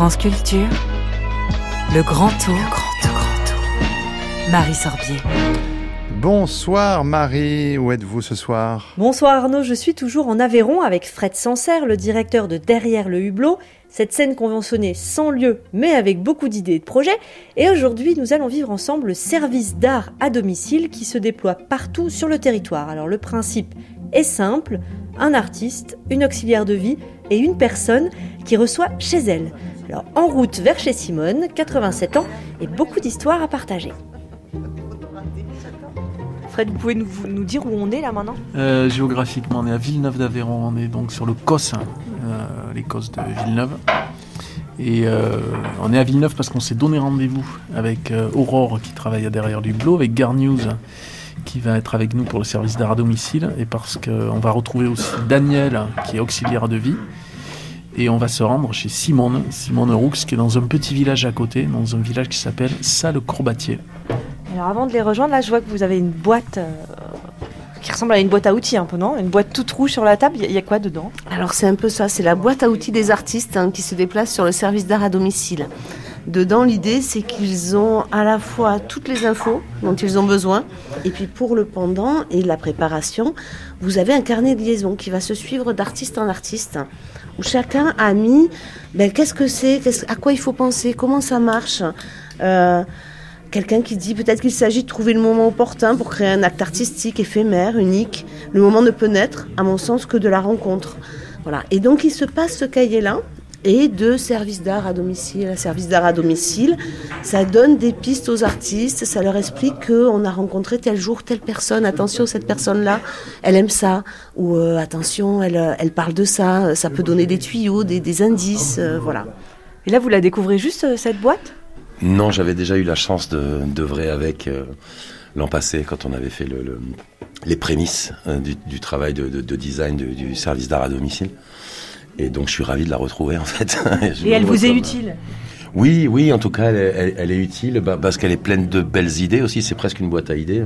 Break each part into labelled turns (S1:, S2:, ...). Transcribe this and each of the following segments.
S1: France Culture, le grand tour, grand tour, grand tour. Marie Sorbier.
S2: Bonsoir Marie, où êtes-vous ce soir?
S3: Bonsoir Arnaud, je suis toujours en Aveyron avec Fred Sancerre, le directeur de Derrière le Hublot, cette scène conventionnée sans lieu mais avec beaucoup d'idées et de projets. Et aujourd'hui, nous allons vivre ensemble le service d'art à domicile qui se déploie partout sur le territoire. Alors le principe est simple, un artiste, une auxiliaire de vie et une personne qui reçoit chez elle. Alors en route vers chez Simone, 87 ans, et beaucoup d'histoires à partager. Fred, vous pouvez nous, nous, dire où on est là maintenant?
S4: Euh, Géographiquement, on est à Villeneuve d'Aveyron, on est donc sur le COS, hein, euh, les COS de Villeneuve. Et euh, on est à Villeneuve parce qu'on s'est donné rendez-vous avec euh, Aurore qui travaille derrière du Blot, avec Garnews qui va être avec nous pour le service d'art à domicile, et parce qu'on va retrouver aussi Daniel qui est auxiliaire de vie. Et on va se rendre chez Simone, Simone Roux, qui est dans un petit village à côté, dans un village qui s'appelle Salle-Courbatier.
S3: Alors avant de les rejoindre, là je vois que vous avez une boîte euh, qui ressemble à une boîte à outils un peu, non? Une boîte toute rouge sur la table, il y, y, a quoi dedans?
S5: Alors c'est un peu ça, c'est la boîte à outils des artistes hein, qui se déplacent sur le service d'art à domicile. Dedans, l'idée, c'est qu'ils ont à la fois toutes les infos dont ils ont besoin, et puis pour le pendant et la préparation, vous avez un carnet de liaison qui va se suivre d'artiste en artiste, où chacun a mis ben, qu'est-ce que c'est, à quoi il faut penser, comment ça marche. Euh, Quelqu'un qui dit peut-être qu'il s'agit de trouver le moment opportun pour créer un acte artistique éphémère, unique. Le moment ne peut naître, à mon sens, que de la rencontre. Voilà. Et donc il se passe ce cahier-là, et de service d'art à domicile. Service d'art à domicile, ça donne des pistes aux artistes, ça leur explique qu'on a rencontré tel jour telle personne, attention, cette personne-là, elle aime ça, ou euh, attention, elle, elle parle de ça, ça peut donner des tuyaux, des, des indices, euh, voilà.
S3: Et là, vous la découvrez juste, euh, cette boîte?
S6: Non, j'avais déjà eu la chance d'œuvrer avec euh, l'an passé, quand on avait fait le, le, les prémices euh, du, du, travail de, de, de design du, du service d'art à domicile. Et donc je suis ravi de la retrouver en fait.
S3: Et elle vous est utile
S6: Oui, oui, en tout cas elle, elle, elle est utile bah, parce qu'elle est pleine de belles idées aussi, c'est presque une boîte à idées.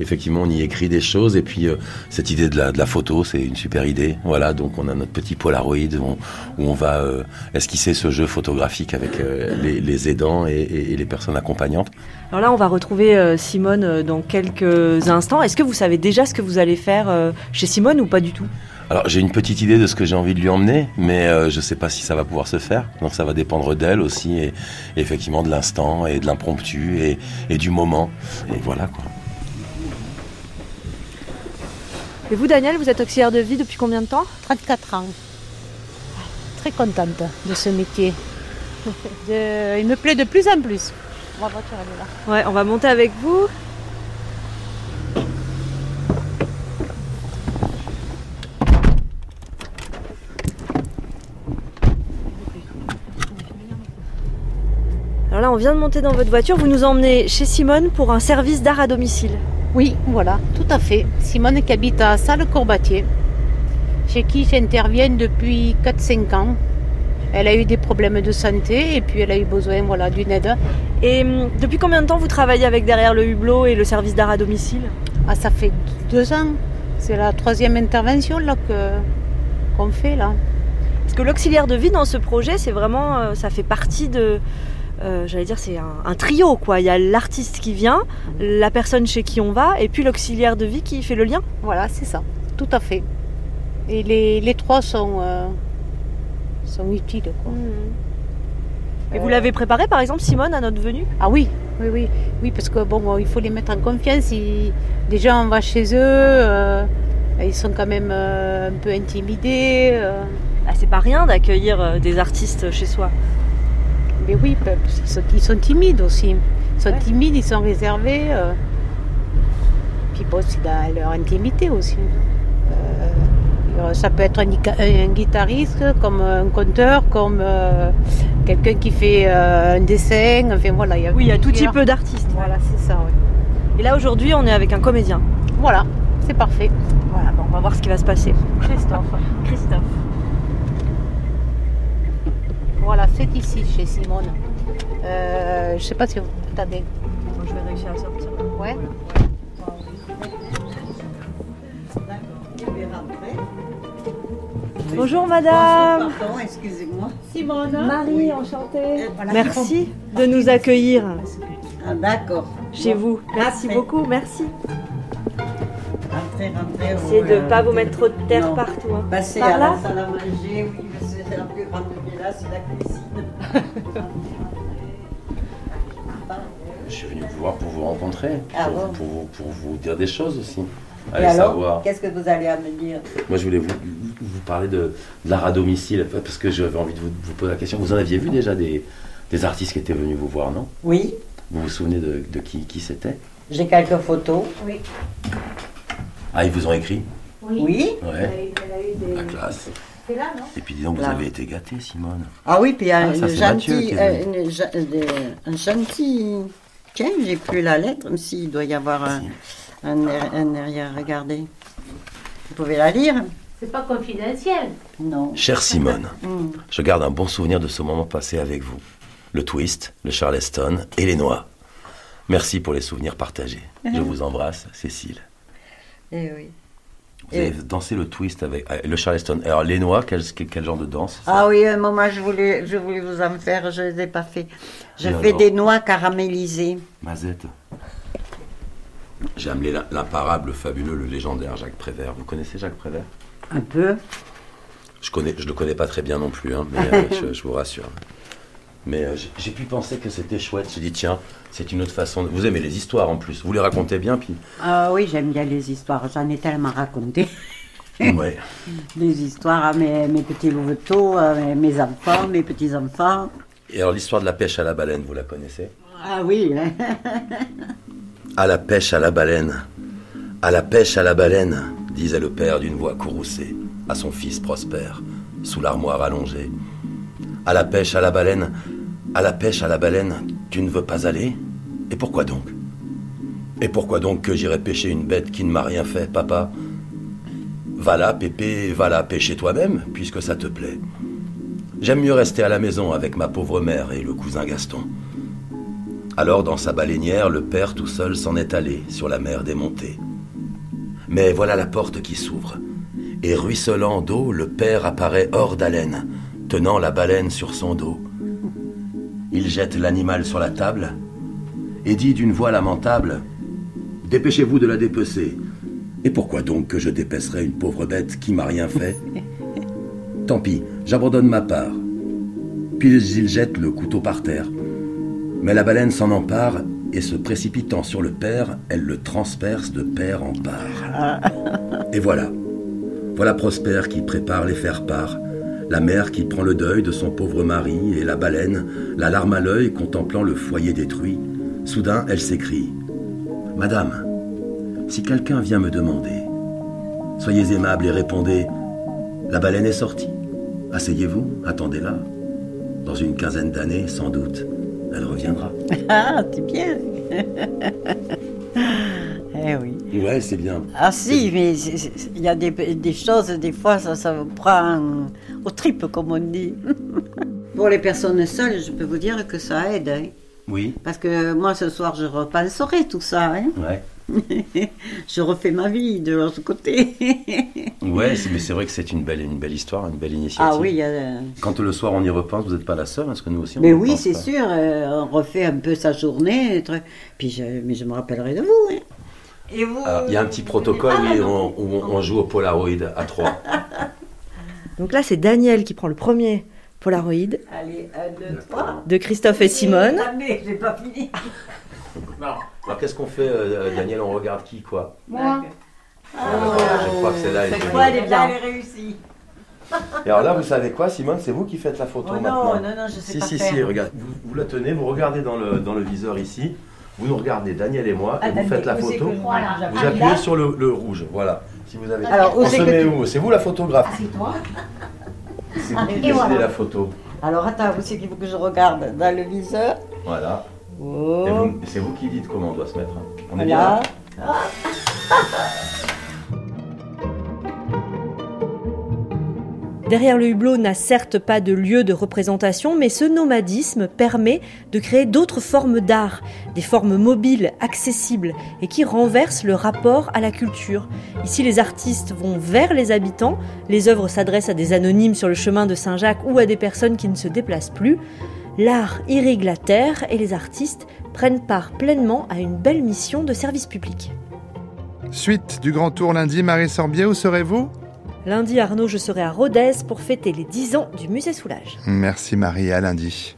S6: Effectivement, on y écrit des choses et puis euh, cette idée de la, de la photo, c'est une super idée. Voilà, donc on a notre petit Polaroid où on, où on va euh, esquisser ce jeu photographique avec euh, les, les, aidants et, les personnes accompagnantes.
S3: Alors là, on va retrouver euh, Simone dans quelques instants. Est-ce que vous savez déjà ce que vous allez faire euh, chez Simone ou pas du tout?
S6: Alors j'ai une petite idée de ce que j'ai envie de lui emmener, mais euh, je ne sais pas si ça va pouvoir se faire. Donc ça va dépendre d'elle aussi, et, et, effectivement de l'instant, et de l'impromptu, et, et, du moment. Et voilà quoi.
S3: Et vous Daniel, vous êtes auxiliaire de vie depuis combien de temps?
S7: 34 ans. Très contente de ce métier. de... Il me plaît de plus en plus.
S3: La voiture elle est là. Ouais, on va monter avec vous. On vient de monter dans votre voiture. Vous nous emmenez chez Simone pour un service d'art à domicile.
S7: Oui, voilà, tout à fait. Simone qui habite à Salle-Courbatier, chez qui j'interviens depuis 4-5 ans. Elle a eu des problèmes de santé et puis elle a eu besoin voilà, d'une aide.
S3: Et hum, depuis combien de temps vous travaillez avec Derrière le Hublot et le service d'art à domicile?
S7: Ah, Ça fait deux ans. C'est la troisième intervention là, que, qu'on fait là.
S3: Parce que l'auxiliaire de vie dans ce projet, c'est vraiment, euh, ça fait partie de, euh, j'allais dire, c'est un, un, trio quoi. Il y a l'artiste qui vient, la personne chez qui on va, et puis l'auxiliaire de vie qui fait le lien.
S7: Voilà, c'est ça, tout à fait. Et les, les trois sont, euh, sont utiles. Quoi.
S3: Mmh. Et vous l'avez préparé par exemple, Simone, à notre venue?
S7: Ah oui, oui, oui, oui, parce que bon, il faut les mettre en confiance. Ils... Déjà, on va chez eux, euh, ils sont quand même un peu intimidés.
S3: Ah, c'est pas rien d'accueillir des artistes chez soi.
S7: Mais oui, ils sont, ils sont timides aussi. Ils sont ouais. timides, ils sont réservés. Euh. Puis bon, c'est dans leur intimité aussi. Euh, ça peut être un, un, guitariste, comme un conteur, comme euh, quelqu'un qui fait euh, un dessin. Enfin voilà.
S3: Y a oui, il y a tout type d'artistes.
S7: Voilà, c'est ça. Ouais.
S3: Et là aujourd'hui, on est avec un comédien.
S7: Voilà, c'est parfait.
S3: Voilà, bon, on va voir ce qui va se passer.
S7: Christophe.
S3: Christophe.
S7: Voilà, c'est ici chez Simone. Euh, je sais pas si vous. Attendez.
S3: je vais réussir à sortir.
S7: Ouais.
S3: Bonjour madame.
S8: Pardon, excusez-moi.
S7: Simone
S3: Marie, enchantée.
S8: Euh, voilà.
S3: Merci de nous accueillir
S8: Ah, d'accord.
S3: chez vous. Merci
S8: Après.
S3: beaucoup, merci.
S8: Rentrez, rentrez.
S3: Essayez de ne pas vous mettre trop de terre
S8: non.
S3: partout. hein.
S8: Passez
S3: Par
S8: à
S3: là
S8: la salle à manger, oui, c'est la plus grande villa, c'est la cuisine.
S6: Je suis venu vous voir pour vous rencontrer,
S8: Ah
S6: pour,
S8: bon
S6: pour vous, pour vous dire des choses aussi.
S8: Et
S6: Allez
S8: alors,
S6: savoir.
S8: qu'est-ce que vous allez à me dire
S6: Moi, je voulais vous, vous parler de, de l'art à domicile, parce que j'avais envie de vous, vous poser la question. Vous en aviez vu déjà des, des artistes qui étaient venus vous voir, non?
S8: Oui,
S6: Vous vous souvenez de, de qui, qui c'était?
S8: J'ai quelques photos.
S6: Ah, ils vous ont écrit?
S8: Oui.
S6: Ouais, la classe.
S7: C'est là, non
S6: Et puis dis donc, vous
S8: Là.
S6: avez été gâtés, Simone.
S8: Ah oui, puis il y a
S6: Ah, ça,
S8: une
S6: c'est Mathieu qui
S8: gentille,
S6: est
S8: euh,
S6: venu.
S8: une ja- des- un gentil. Tiens, j'ai plus la lettre, mais si, il doit y avoir un,
S6: Si.
S8: un, un derrière. Regardez. Vous pouvez la lire
S7: C'est pas confidentiel.
S8: Non.
S6: Chère Simone,
S8: Hmm.
S6: je garde un bon souvenir de ce moment passé avec vous. Le twist, le charleston et les noix. Merci pour les souvenirs partagés. Je vous embrasse, Cécile.
S8: Eh oui.
S6: Vous avez dansé le twist avec le charleston. Alors les noix, quel, genre de danse
S8: Ah oui, un moment, je voulais, je voulais vous en faire, je ne les ai pas fait. Je
S6: Et
S8: fais des noix caramélisées.
S6: Mazette. J'ai amené l'im- l'imparable, le fabuleux, le légendaire Jacques Prévert. Vous connaissez Jacques Prévert?
S8: Un peu.
S6: Je connais, je le connais pas très bien non plus, hein, mais euh, je, je vous rassure. Mais euh, j'ai- pu penser que c'était chouette. J'ai dit tiens, c'est une autre façon. de- Vous aimez les histoires en plus. Vous les racontez bien, puis.
S8: Ah oui, j'aime bien les histoires. J'en ai tellement raconté.
S6: Ouais.
S8: Des histoires à mes, mes petits louveteaux, à mes, enfants, mes petits-enfants.
S6: Et alors l'histoire de la pêche à la baleine, vous la connaissez?
S8: Ah oui.
S6: À la pêche à la baleine. À la pêche à la baleine, disait le père d'une voix courroucée à son fils Prosper, sous l'armoire allongée. À la pêche à la baleine, à la pêche à la baleine, tu ne veux pas aller? Et pourquoi donc? Et pourquoi donc que j'irais pêcher une bête qui ne m'a rien fait, papa? Va là, Pépé, va là pêcher toi-même, puisque ça te plaît. J'aime mieux rester à la maison avec ma pauvre mère et le cousin Gaston. Alors, dans sa baleinière, le père tout seul s'en est allé sur la mer démontée. Mais voilà la porte qui s'ouvre. Et ruisselant d'eau, le père apparaît hors d'haleine, tenant la baleine sur son dos. Il jette l'animal sur la table et dit d'une voix lamentable Dépêchez-vous de la dépecer. Et pourquoi donc que je dépècerais une pauvre bête qui m'a rien fait Tant pis, j'abandonne ma part. Puis il jette le couteau par terre. Mais la baleine s'en empare et se précipitant sur le père, elle le transperce de père en part. Et voilà. Voilà Prosper qui prépare les faire-part, la mère qui prend le deuil de son pauvre mari et la baleine, la larme à l'œil contemplant le foyer détruit. Soudain, elle s'écrie Madame, si quelqu'un vient me demander, soyez aimable et répondez La baleine est sortie. Asseyez-vous, attendez-la. Dans une quinzaine d'années, sans doute, elle reviendra.
S8: Ah, c'est bien. eh oui.
S6: Ouais, c'est bien.
S8: Ah si, mais il y a des, des choses, des fois, ça, ça prend aux tripes, comme on dit. Pour les personnes seules, je peux vous dire que ça aide. hein.
S6: Oui,
S8: Parce que moi, ce soir, je repenserai tout ça. hein.
S6: ouais.
S8: je refais ma vie de l'autre côté.
S6: Ouais, mais c'est vrai que c'est une belle, une belle histoire, une belle initiative.
S8: ah oui, a...
S6: Quand le soir on y repense, vous n'êtes pas la seule, parce que nous aussi on
S8: Mais oui, c'est sûr, euh, on refait un peu sa journée. Puis je, mais je me rappellerai de vous. hein. Et vous
S6: Alors, Il y a un petit protocole oui, où, on, où on joue au Polaroid à trois.
S3: Donc là, c'est Daniel qui prend le premier Polaroid
S8: Allez, un, deux, trois.
S3: de Christophe et Simone.
S8: Attendez, j'ai pas fini.
S6: Alors qu'est-ce qu'on fait, euh, Daniel On regarde qui, quoi?
S7: Moi
S6: Je crois que celle-là est
S8: fois, elle est bien. Elle est réussie.
S6: Et alors là, vous savez quoi, Simone? C'est vous qui faites la photo
S8: Oh non,
S6: maintenant.
S8: non, non, je sais
S6: Si,
S8: pas
S6: si,
S8: faire.
S6: si, regarde. Vous, vous la tenez, vous regardez dans le, dans le viseur ici, vous nous regardez, Daniel et moi, et vous faites la photo. Vous
S8: Ah,
S6: appuyez sur le, le rouge, voilà. Si vous avez...
S8: Alors,
S6: on
S8: c'est
S6: se met où C'est vous la photographe
S7: C'est toi
S6: C'est vous qui décidez la photo.
S8: Alors attends, où c'est qu'il faut que je regarde Dans le viseur.
S6: Voilà.
S8: Oh.
S6: vous- c'est vous qui dites comment on doit se mettre. hein. On est bien là
S3: Derrière le hublot n'a certes pas de lieu de représentation, mais ce nomadisme permet de créer d'autres formes d'art, des formes mobiles, accessibles, et qui renversent le rapport à la culture. Ici, les artistes vont vers les habitants, les œuvres s'adressent à des anonymes sur le chemin de Saint-Jacques ou à des personnes qui ne se déplacent plus. L'art irrigue la terre et les artistes prennent part pleinement à une belle mission de service public.
S2: Suite du Grand Tour lundi, Marie Sorbier, où serez-vous?
S3: Lundi, Arnaud, je serai à Rodez pour fêter les 10 ans du musée Soulage.
S2: Merci Marie, à lundi.